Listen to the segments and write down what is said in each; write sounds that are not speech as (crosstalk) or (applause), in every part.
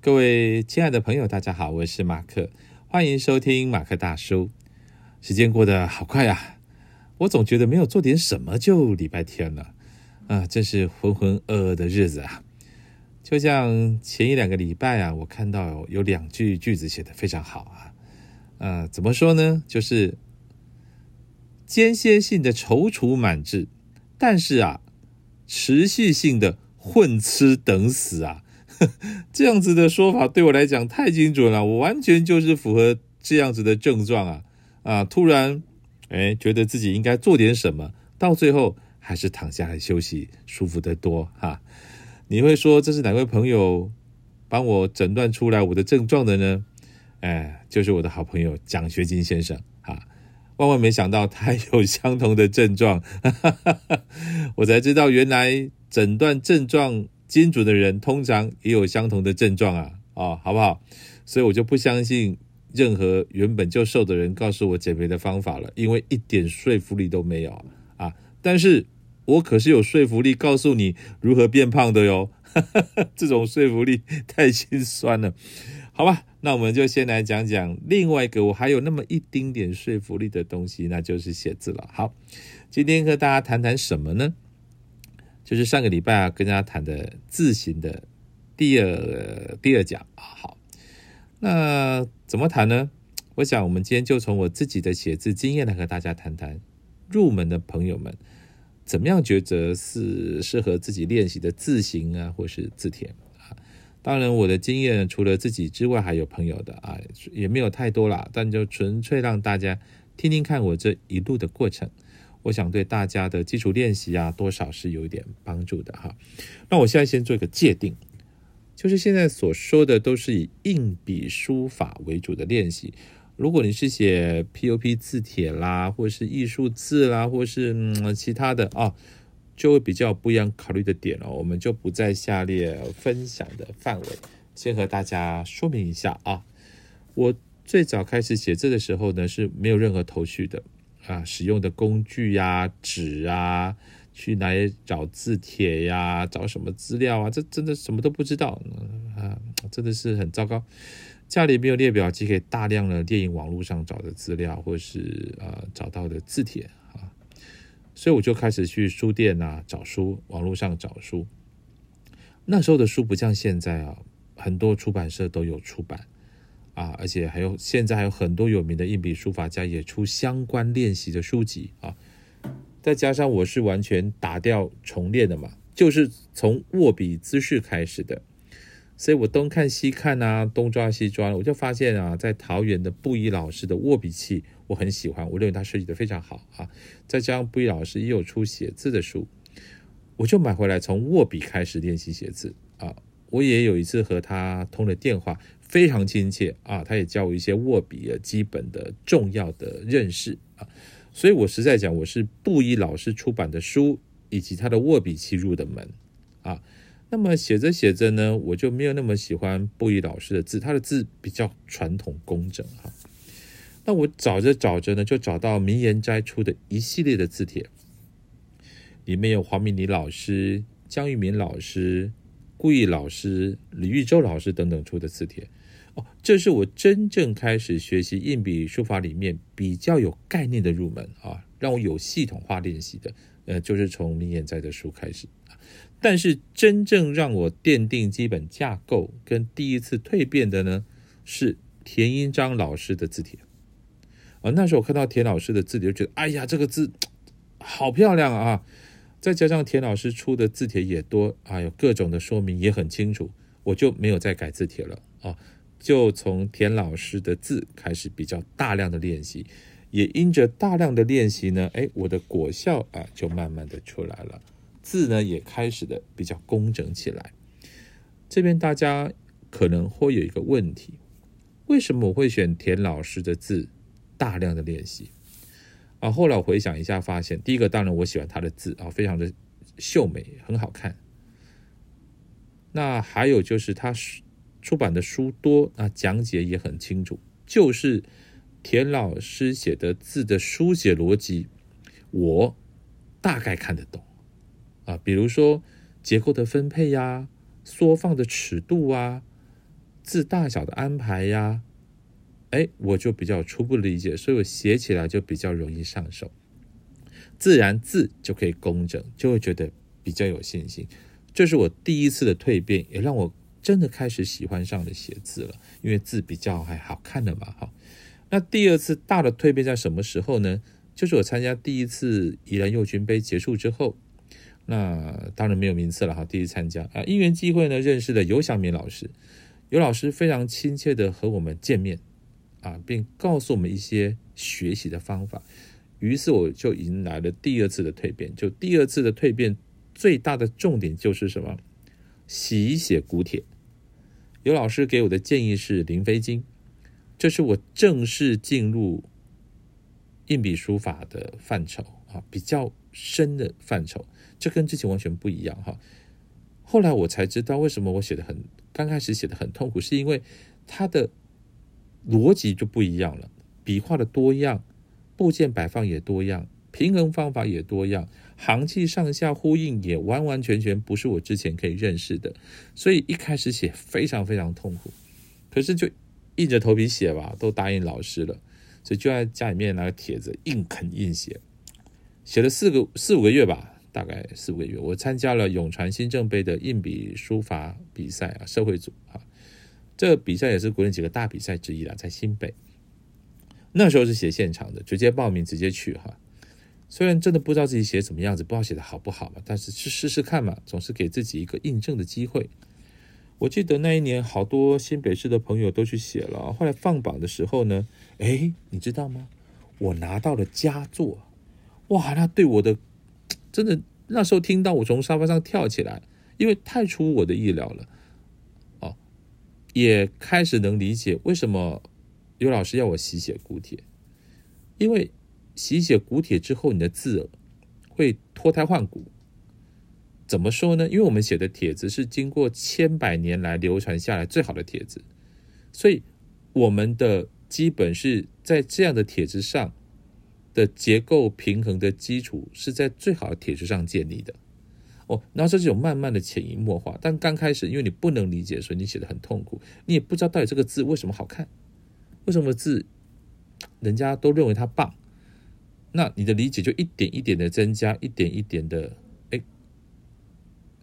各位亲爱的朋友，大家好，我是马克，欢迎收听马克大叔。时间过得好快啊，我总觉得没有做点什么就礼拜天了啊，真是浑浑噩噩的日子啊。就像前一两个礼拜啊，我看到有两句句子写得非常好啊，呃，怎么说呢？就是间歇性的踌躇满志，但是啊，持续性的混吃等死啊。(laughs) 这样子的说法对我来讲太精准了，我完全就是符合这样子的症状啊啊！突然，哎，觉得自己应该做点什么，到最后还是躺下来休息，舒服得多哈。你会说这是哪位朋友帮我诊断出来我的症状的呢？哎，就是我的好朋友奖学金先生啊！万万没想到他有相同的症状，我才知道原来诊断症状。精准的人通常也有相同的症状啊，啊，好不好？所以我就不相信任何原本就瘦的人告诉我减肥的方法了，因为一点说服力都没有啊。但是我可是有说服力告诉你如何变胖的哟，(laughs) 这种说服力太心酸了，好吧？那我们就先来讲讲另外一个我还有那么一丁点说服力的东西，那就是写字了。好，今天和大家谈谈什么呢？就是上个礼拜啊，跟大家谈的字形的第二第二讲啊，好，那怎么谈呢？我想我们今天就从我自己的写字经验来和大家谈谈，入门的朋友们怎么样抉择是适合自己练习的字形啊，或是字帖啊。当然，我的经验除了自己之外，还有朋友的啊，也没有太多啦，但就纯粹让大家听听看我这一路的过程。我想对大家的基础练习啊，多少是有一点帮助的哈。那我现在先做一个界定，就是现在所说的都是以硬笔书法为主的练习。如果你是写 POP 字帖啦，或是艺术字啦，或是嗯其他的啊，就会比较不一样考虑的点了。我们就不在下列分享的范围，先和大家说明一下啊。我最早开始写字的时候呢，是没有任何头绪的。啊，使用的工具呀，纸啊，去哪里找字帖呀，找什么资料啊？这真的什么都不知道啊，真的是很糟糕。家里没有列表机，可以大量的电影网络上找的资料，或是呃找到的字帖啊，所以我就开始去书店啊找书，网络上找书。那时候的书不像现在啊，很多出版社都有出版。啊，而且还有现在还有很多有名的硬笔书法家也出相关练习的书籍啊，再加上我是完全打掉重练的嘛，就是从握笔姿势开始的，所以我东看西看啊，东抓西抓，我就发现啊，在桃园的布衣老师的握笔器我很喜欢，我认为他设计的非常好啊，再加上布衣老师也有出写字的书，我就买回来从握笔开始练习写字啊，我也有一次和他通了电话。非常亲切啊，他也教我一些握笔的基本的重要的认识啊，所以我实在讲，我是布衣老师出版的书以及他的握笔器入的门啊。那么写着写着呢，我就没有那么喜欢布衣老师的字，他的字比较传统工整哈。那我找着找着呢，就找到名言斋出的一系列的字帖，里面有黄明礼老师、江玉民老师、顾毅老师、李玉洲老师等等出的字帖。这是我真正开始学习硬笔书法里面比较有概念的入门啊，让我有系统化练习的，呃，就是从明眼在的书开始。但是真正让我奠定基本架构跟第一次蜕变的呢，是田英章老师的字帖啊。那时候我看到田老师的字帖，就觉得哎呀，这个字好漂亮啊！再加上田老师出的字帖也多啊，有各种的说明也很清楚，我就没有再改字帖了啊。就从田老师的字开始比较大量的练习，也因着大量的练习呢，哎，我的果效啊就慢慢的出来了，字呢也开始的比较工整起来。这边大家可能会有一个问题，为什么我会选田老师的字大量的练习啊？后来我回想一下，发现第一个当然我喜欢他的字啊，非常的秀美，很好看。那还有就是他是。出版的书多，那讲解也很清楚。就是田老师写的字的书写逻辑，我大概看得懂啊。比如说结构的分配呀、缩放的尺度啊，字大小的安排呀，哎，我就比较初步理解，所以我写起来就比较容易上手，自然字就可以工整，就会觉得比较有信心。这是我第一次的蜕变，也让我真的开始喜欢上了写字了，因为字比较还好看的嘛，哈。那第二次大的蜕变在什么时候呢？就是我参加第一次宜兰幼军杯结束之后，那当然没有名次了哈。第一次参加啊，因缘机会呢，认识了尤祥敏老师。尤老师非常亲切的和我们见面啊，并告诉我们一些学习的方法。于是我就迎来了第二次的蜕变。就第二次的蜕变，最大的重点就是什么？习写古帖。尤老师给我的建议是《临飞经》，这是我正式进入。硬笔书法的范畴啊，比较深的范畴，这跟之前完全不一样哈。后来我才知道，为什么我写的很刚开始写的很痛苦，是因为它的逻辑就不一样了，笔画的多样，部件摆放也多样，平衡方法也多样，行气上下呼应也完完全全不是我之前可以认识的，所以一开始写非常非常痛苦，可是就硬着头皮写吧，都答应老师了。所以就在家里面拿个帖子硬啃硬写，写了四个四五个月吧，大概四五个月。我参加了永传新政杯的硬笔书法比赛啊，社会组啊，这比赛也是国内几个大比赛之一啦，在新北。那时候是写现场的，直接报名直接去哈。虽然真的不知道自己写什么样子，不知道写的好不好嘛，但是去试试看嘛，总是给自己一个印证的机会。我记得那一年，好多新北市的朋友都去写了。后来放榜的时候呢，哎，你知道吗？我拿到了佳作，哇！那对我的真的那时候听到，我从沙发上跳起来，因为太出我的意料了。哦，也开始能理解为什么有老师要我习写古帖，因为习写古帖之后，你的字会脱胎换骨。怎么说呢？因为我们写的帖子是经过千百年来流传下来最好的帖子，所以我们的基本是在这样的帖子上的结构平衡的基础是在最好的帖子上建立的。哦，然后这是种慢慢的潜移默化，但刚开始因为你不能理解，所以你写的很痛苦，你也不知道到底这个字为什么好看，为什么字人家都认为它棒，那你的理解就一点一点的增加，一点一点的。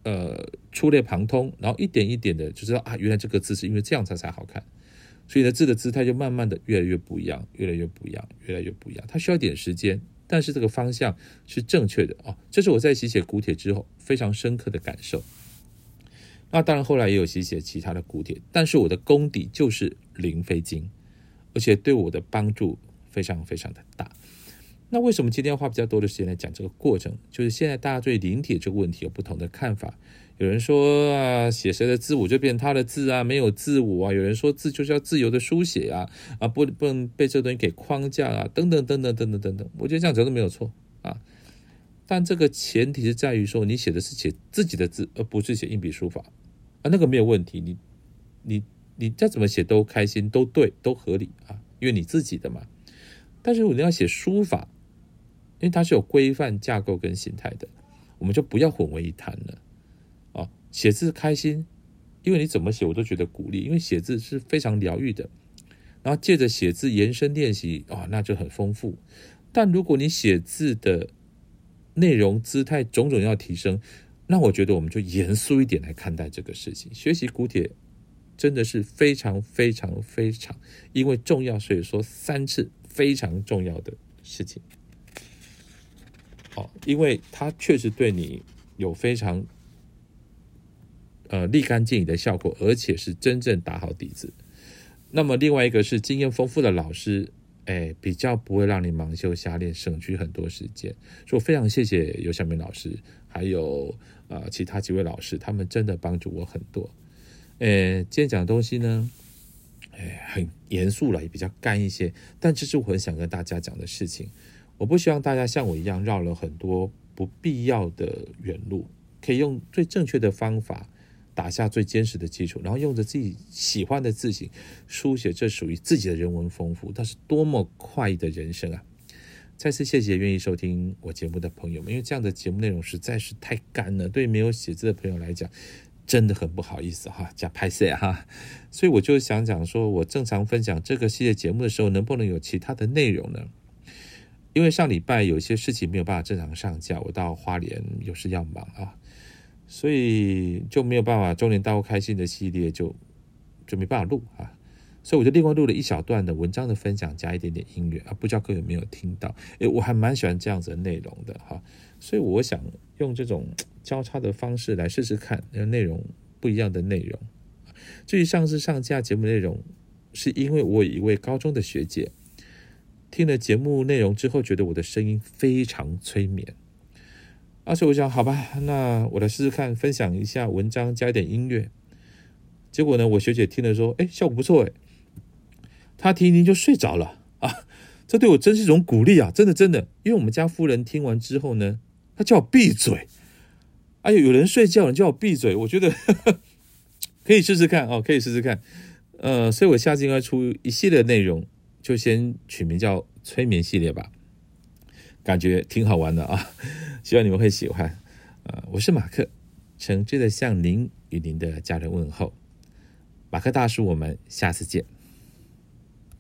呃，触类旁通，然后一点一点的就知道啊，原来这个字是因为这样才才好看，所以呢，字的姿态就慢慢的越来越不一样，越来越不一样，越来越不一样。它需要点时间，但是这个方向是正确的啊。这是我在写写古帖之后非常深刻的感受。那当然后来也有写写其他的古帖，但是我的功底就是《灵飞经》，而且对我的帮助非常非常的大。那为什么今天要花比较多的时间来讲这个过程？就是现在大家对临帖这个问题有不同的看法。有人说啊，写谁的字我就变他的字啊，没有自我啊。有人说字就是要自由的书写啊，啊不不能被这东西给框架啊，等等等等等等等等。我觉得这样讲都没有错啊，但这个前提是在于说你写的是写自己的字，而不是写硬笔书法啊，那个没有问题。你你你再怎么写都开心，都对，都合理啊，因为你自己的嘛。但是你要写书法。因为它是有规范架构跟形态的，我们就不要混为一谈了啊！写字开心，因为你怎么写我都觉得鼓励，因为写字是非常疗愈的。然后借着写字延伸练习啊，那就很丰富。但如果你写字的内容、姿态种种要提升，那我觉得我们就严肃一点来看待这个事情。学习古帖真的是非常非常非常因为重要，所以说三次非常重要的事情。哦，因为它确实对你有非常呃立竿见影的效果，而且是真正打好底子。那么另外一个是经验丰富的老师，哎，比较不会让你盲修瞎练，省去很多时间。所以我非常谢谢尤小明老师，还有呃其他几位老师，他们真的帮助我很多。呃，今天讲的东西呢，哎，很严肃了，也比较干一些，但这是我很想跟大家讲的事情。我不希望大家像我一样绕了很多不必要的远路，可以用最正确的方法打下最坚实的基础，然后用着自己喜欢的字形书写，这属于自己的人文丰富，那是多么快的人生啊！再次谢谢愿意收听我节目的朋友们，因为这样的节目内容实在是太干了，对没有写字的朋友来讲，真的很不好意思哈，加拍摄哈，所以我就想讲说，我正常分享这个系列节目的时候，能不能有其他的内容呢？因为上礼拜有些事情没有办法正常上架，我到花莲有事要忙啊，所以就没有办法中年大户开心的系列就就没办法录啊。所以我就另外录了一小段的文章的分享，加一点点音乐啊，不知道各位有没有听到？诶，我还蛮喜欢这样子的内容的哈，所以我想用这种交叉的方式来试试看，内容不一样的内容。至于上次上架节目内容，是因为我有一位高中的学姐听了节目内容之后，觉得我的声音非常催眠，而且我想，好吧，那我来试试看，分享一下文章，加一点音乐。结果呢，我学姐听了说，哎，效果不错，哎。他听一听就睡着了啊！这对我真是一种鼓励啊！真的真的，因为我们家夫人听完之后呢，她叫我闭嘴。哎呦，有人睡觉，人叫我闭嘴，我觉得 (laughs) 可以试试看哦，可以试试看。呃，所以我下次应该出一系列内容，就先取名叫催眠系列吧，感觉挺好玩的啊！(laughs) 希望你们会喜欢。呃，我是马克，诚挚的向您与您的家人问候。马克大叔，我们下次见。